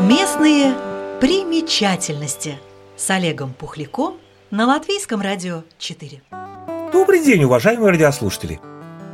Местные примечательности с Олегом Пухляком на Латвийском радио 4. Добрый день, уважаемые радиослушатели!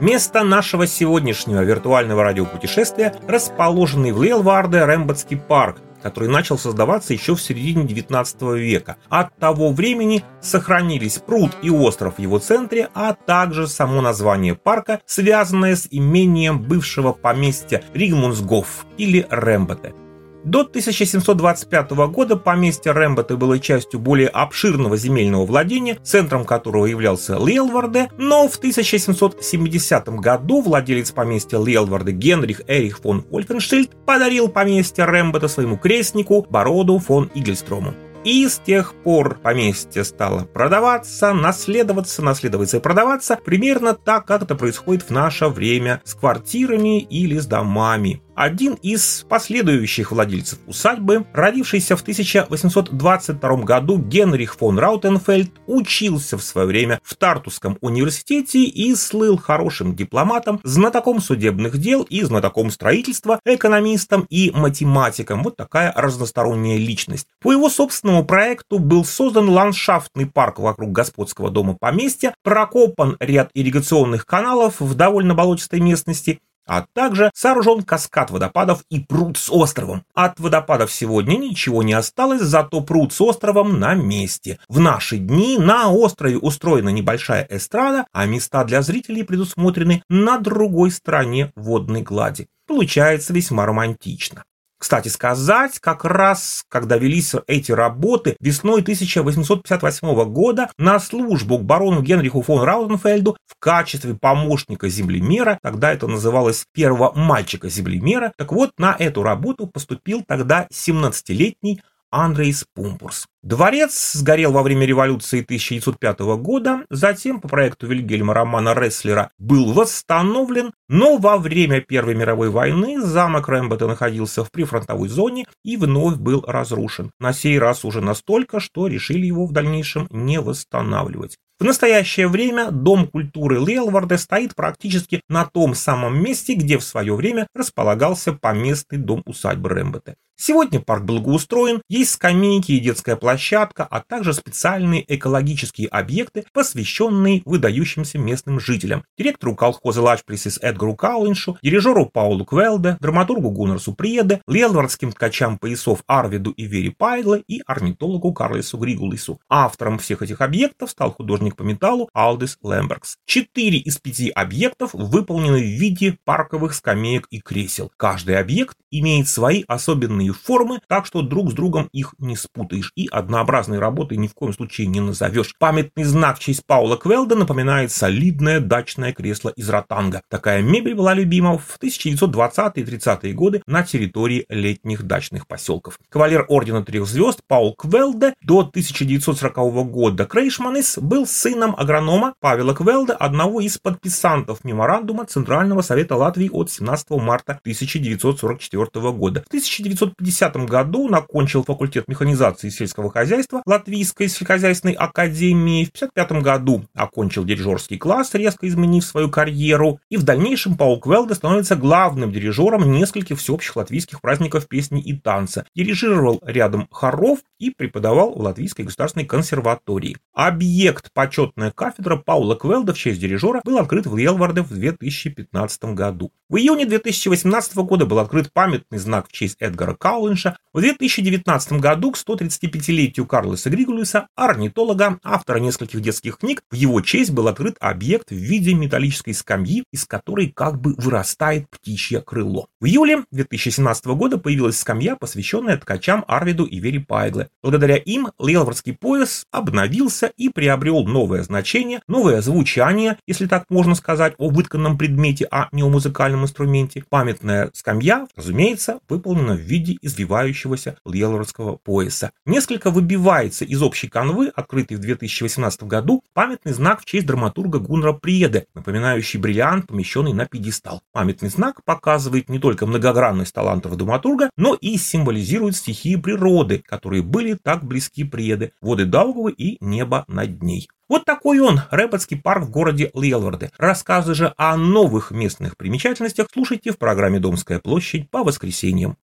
Место нашего сегодняшнего виртуального радиопутешествия расположенный в Лелварде Рэмботский парк, который начал создаваться еще в середине 19 века. От того времени сохранились пруд и остров в его центре, а также само название парка, связанное с имением бывшего поместья Ригмунсгоф или Рэмботе – до 1725 года поместье Рэмбота было частью более обширного земельного владения, центром которого являлся Лелварде, но в 1770 году владелец поместья Лелварде Генрих Эрих фон Ольфенштильд подарил поместье Рэмбота своему крестнику Бороду фон Игельстрому. И с тех пор поместье стало продаваться, наследоваться, наследоваться и продаваться примерно так, как это происходит в наше время с квартирами или с домами. Один из последующих владельцев усадьбы, родившийся в 1822 году Генрих фон Раутенфельд, учился в свое время в Тартусском университете и слыл хорошим дипломатом, знатоком судебных дел и знатоком строительства, экономистом и математиком. Вот такая разносторонняя личность. По его собственному проекту был создан ландшафтный парк вокруг господского дома поместья, прокопан ряд ирригационных каналов в довольно болотистой местности, а также сооружен каскад водопадов и пруд с островом. От водопадов сегодня ничего не осталось, зато пруд с островом на месте. В наши дни на острове устроена небольшая эстрада, а места для зрителей предусмотрены на другой стороне водной глади. Получается весьма романтично. Кстати сказать, как раз, когда велись эти работы, весной 1858 года на службу к барону Генриху фон Рауденфельду в качестве помощника землемера, тогда это называлось первого мальчика землемера, так вот на эту работу поступил тогда 17-летний Андрейс Пумпурс. Дворец сгорел во время революции 1905 года, затем по проекту Вильгельма Романа Ресслера был восстановлен, но во время Первой мировой войны замок Рэмбота находился в прифронтовой зоне и вновь был разрушен. На сей раз уже настолько, что решили его в дальнейшем не восстанавливать. В настоящее время Дом культуры Лелварда стоит практически на том самом месте, где в свое время располагался поместный дом усадьбы Рэмбота. Сегодня парк благоустроен, есть скамейки и детская площадка, а также специальные экологические объекты, посвященные выдающимся местным жителям. Директору колхоза Лачприсис Эдгару Каулиншу, дирижеру Паулу Квелде, драматургу Гуннерсу Приеде, лелвардским ткачам поясов Арвиду и Вере Пайгле и орнитологу Карлесу Григулису. Автором всех этих объектов стал художник по металлу Алдис Лембергс. Четыре из пяти объектов выполнены в виде парковых скамеек и кресел. Каждый объект имеет свои особенные разные формы, так что друг с другом их не спутаешь и однообразной работой ни в коем случае не назовешь. Памятный знак в честь Паула Квелда напоминает солидное дачное кресло из ротанга. Такая мебель была любима в 1920-е 30-е годы на территории летних дачных поселков. Кавалер Ордена Трех Звезд Паул Квелде до 1940 года Крейшманис был сыном агронома Павела Квелда, одного из подписантов меморандума Центрального совета Латвии от 17 марта 1944 года. В 1950 1950 году он окончил факультет механизации сельского хозяйства Латвийской сельскохозяйственной академии. В 1955 году окончил дирижерский класс, резко изменив свою карьеру. И в дальнейшем Паул Квелде становится главным дирижером нескольких всеобщих латвийских праздников песни и танца. Дирижировал рядом хоров и преподавал в Латвийской государственной консерватории. Объект почетная кафедра Паула Квелда в честь дирижера был открыт в Лелварде в 2015 году. В июне 2018 года был открыт памятный знак в честь Эдгара Каулинша. В 2019 году к 135-летию Карлоса Григулиса, орнитолога, автора нескольких детских книг, в его честь был открыт объект в виде металлической скамьи, из которой как бы вырастает птичье крыло. В июле 2017 года появилась скамья, посвященная ткачам Арвиду и Вере Пайгле. Благодаря им Лелвардский пояс обновился и приобрел новое значение, новое звучание, если так можно сказать, о вытканном предмете, а не о музыкальном инструменте. Памятная скамья, разумеется, выполнена в виде извивающегося Льелородского пояса. Несколько выбивается из общей канвы, открытой в 2018 году, памятный знак в честь драматурга Гуннера Преде, напоминающий бриллиант, помещенный на пьедестал. Памятный знак показывает не только многогранность талантов драматурга, но и символизирует стихии природы, которые были так близки Преде, воды Даугавы и небо над ней. Вот такой он, Рэпотский парк в городе Лелварде. Рассказы же о новых местных примечательностях слушайте в программе «Домская площадь» по воскресеньям.